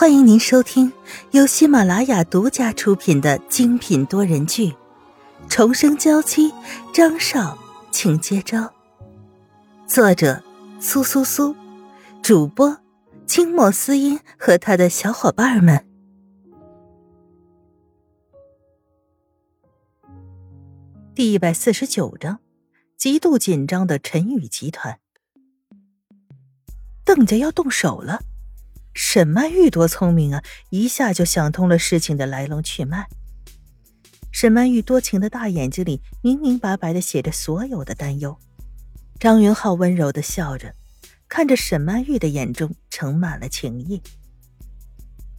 欢迎您收听由喜马拉雅独家出品的精品多人剧《重生娇妻》，张少，请接招。作者：苏苏苏，主播：清墨思音和他的小伙伴们。第一百四十九章：极度紧张的陈宇集团，邓家要动手了。沈曼玉多聪明啊，一下就想通了事情的来龙去脉。沈曼玉多情的大眼睛里明明白白的写着所有的担忧。张云浩温柔的笑着，看着沈曼玉的眼中盛满了情意。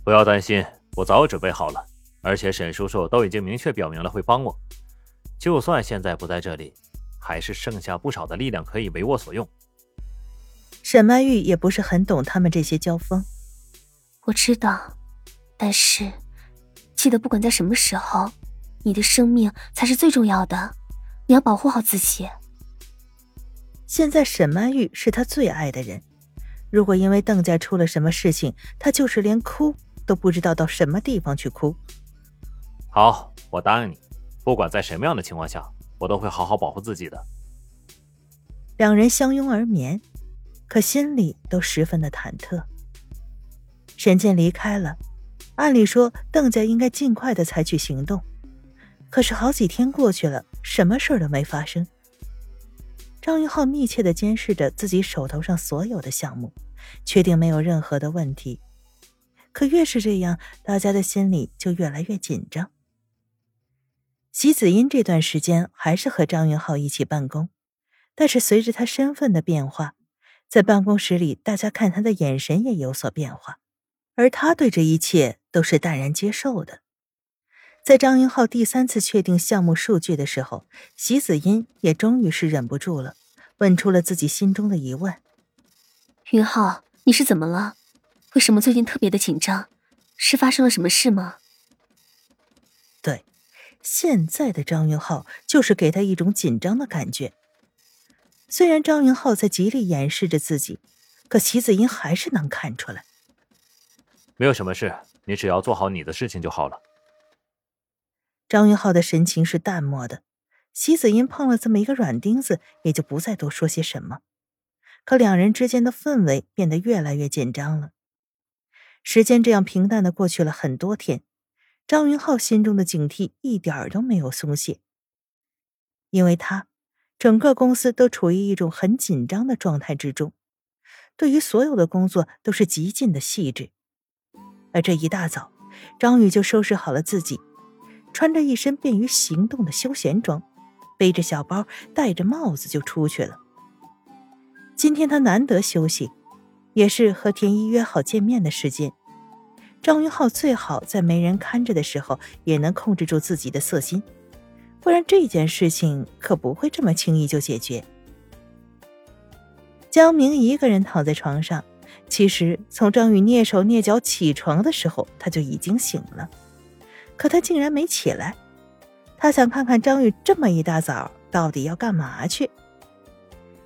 不要担心，我早准备好了，而且沈叔叔都已经明确表明了会帮我。就算现在不在这里，还是剩下不少的力量可以为我所用。沈曼玉也不是很懂他们这些交锋。我知道，但是记得不管在什么时候，你的生命才是最重要的，你要保护好自己。现在沈曼玉是他最爱的人，如果因为邓家出了什么事情，他就是连哭都不知道到什么地方去哭。好，我答应你，不管在什么样的情况下，我都会好好保护自己的。两人相拥而眠，可心里都十分的忐忑。沈健离开了，按理说邓家应该尽快的采取行动，可是好几天过去了，什么事都没发生。张云浩密切的监视着自己手头上所有的项目，确定没有任何的问题。可越是这样，大家的心里就越来越紧张。席子英这段时间还是和张云浩一起办公，但是随着他身份的变化，在办公室里，大家看他的眼神也有所变化。而他对这一切都是淡然接受的。在张云浩第三次确定项目数据的时候，席子音也终于是忍不住了，问出了自己心中的疑问：“云浩，你是怎么了？为什么最近特别的紧张？是发生了什么事吗？”对，现在的张云浩就是给他一种紧张的感觉。虽然张云浩在极力掩饰着自己，可席子音还是能看出来。没有什么事，你只要做好你的事情就好了。张云浩的神情是淡漠的，席子音碰了这么一个软钉子，也就不再多说些什么。可两人之间的氛围变得越来越紧张了。时间这样平淡的过去了很多天，张云浩心中的警惕一点儿都没有松懈，因为他整个公司都处于一种很紧张的状态之中，对于所有的工作都是极尽的细致。而这一大早，张宇就收拾好了自己，穿着一身便于行动的休闲装，背着小包，戴着帽子就出去了。今天他难得休息，也是和田一约好见面的时间。张云浩最好在没人看着的时候，也能控制住自己的色心，不然这件事情可不会这么轻易就解决。江明一个人躺在床上。其实，从张宇蹑手蹑脚起床的时候，他就已经醒了。可他竟然没起来。他想看看张宇这么一大早到底要干嘛去。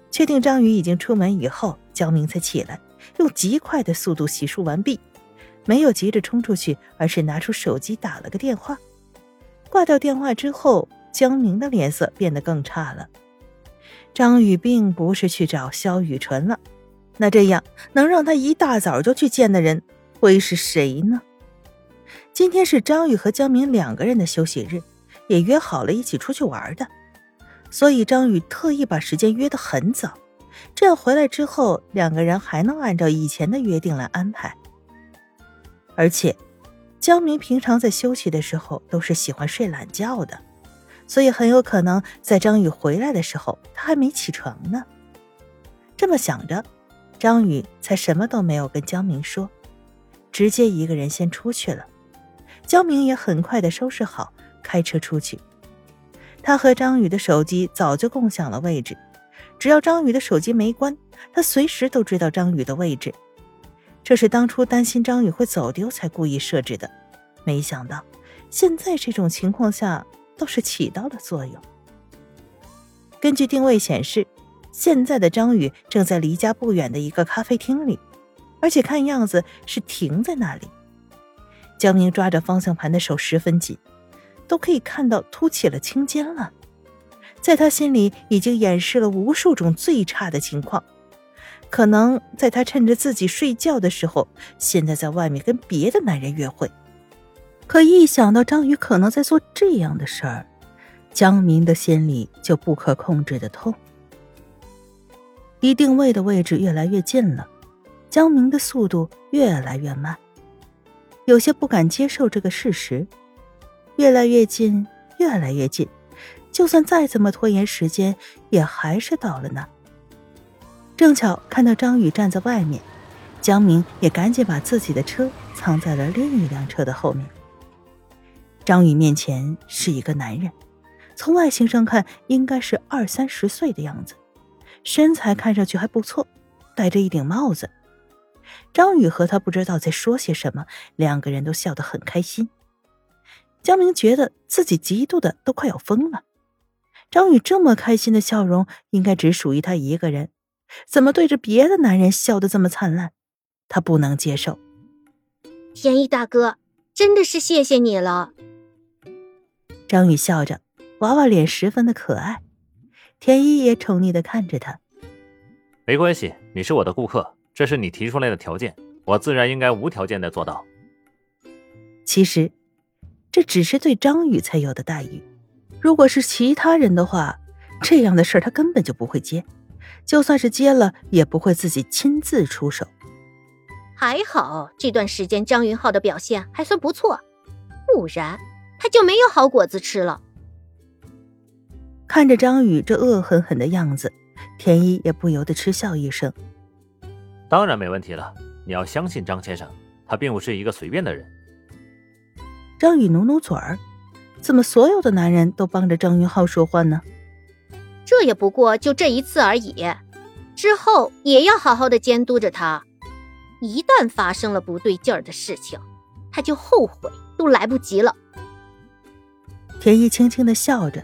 确定张宇已经出门以后，江明才起来，用极快的速度洗漱完毕，没有急着冲出去，而是拿出手机打了个电话。挂掉电话之后，江明的脸色变得更差了。张宇并不是去找肖雨纯了。那这样能让他一大早就去见的人会是谁呢？今天是张宇和江明两个人的休息日，也约好了一起出去玩的，所以张宇特意把时间约得很早，这样回来之后两个人还能按照以前的约定来安排。而且，江明平常在休息的时候都是喜欢睡懒觉的，所以很有可能在张宇回来的时候他还没起床呢。这么想着。张宇才什么都没有跟江明说，直接一个人先出去了。江明也很快的收拾好，开车出去。他和张宇的手机早就共享了位置，只要张宇的手机没关，他随时都知道张宇的位置。这是当初担心张宇会走丢才故意设置的，没想到现在这种情况下倒是起到了作用。根据定位显示。现在的张宇正在离家不远的一个咖啡厅里，而且看样子是停在那里，江明抓着方向盘的手十分紧，都可以看到凸起了青筋了。在他心里，已经演示了无数种最差的情况。可能在他趁着自己睡觉的时候，现在在外面跟别的男人约会。可一想到张宇可能在做这样的事儿，江明的心里就不可控制的痛。离定位的位置越来越近了，江明的速度越来越慢，有些不敢接受这个事实。越来越近，越来越近，就算再怎么拖延时间，也还是到了那。正巧看到张宇站在外面，江明也赶紧把自己的车藏在了另一辆车的后面。张宇面前是一个男人，从外形上看应该是二三十岁的样子，身材看上去还不错，戴着一顶帽子。张宇和他不知道在说些什么，两个人都笑得很开心。江明觉得自己嫉妒的都快要疯了。张宇这么开心的笑容，应该只属于他一个人，怎么对着别的男人笑得这么灿烂？他不能接受。天意大哥，真的是谢谢你了。张宇笑着，娃娃脸十分的可爱。田一也宠溺的看着他。没关系，你是我的顾客，这是你提出来的条件，我自然应该无条件的做到。其实，这只是对张宇才有的待遇。如果是其他人的话，这样的事他根本就不会接，就算是接了，也不会自己亲自出手。还好这段时间张云浩的表现还算不错，不然。他就没有好果子吃了。看着张宇这恶狠狠的样子，田一也不由得嗤笑一声。当然没问题了，你要相信张先生，他并不是一个随便的人。张宇努努嘴儿，怎么所有的男人都帮着张云浩说话呢？这也不过就这一次而已，之后也要好好的监督着他。一旦发生了不对劲儿的事情，他就后悔都来不及了。田一轻轻的笑着，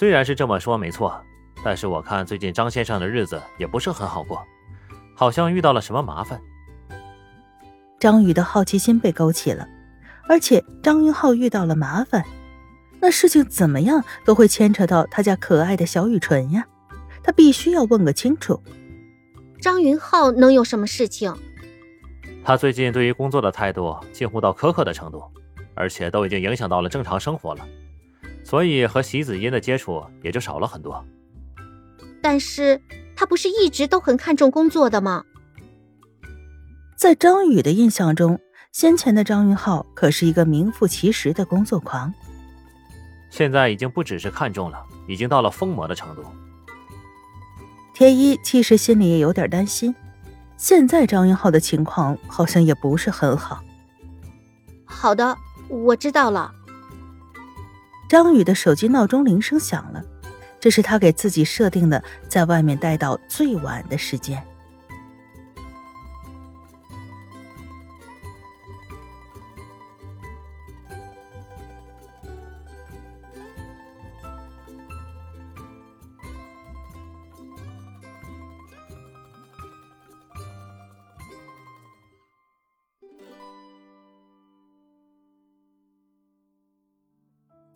虽然是这么说没错，但是我看最近张先生的日子也不是很好过，好像遇到了什么麻烦。张宇的好奇心被勾起了，而且张云浩遇到了麻烦，那事情怎么样都会牵扯到他家可爱的小雨纯呀，他必须要问个清楚。张云浩能有什么事情？他最近对于工作的态度近乎到苛刻的程度。而且都已经影响到了正常生活了，所以和席子音的接触也就少了很多。但是他不是一直都很看重工作的吗？在张宇的印象中，先前的张云浩可是一个名副其实的工作狂。现在已经不只是看重了，已经到了疯魔的程度。田一其实心里也有点担心，现在张云浩的情况好像也不是很好。好的。我知道了。张宇的手机闹钟铃声响了，这是他给自己设定的，在外面待到最晚的时间。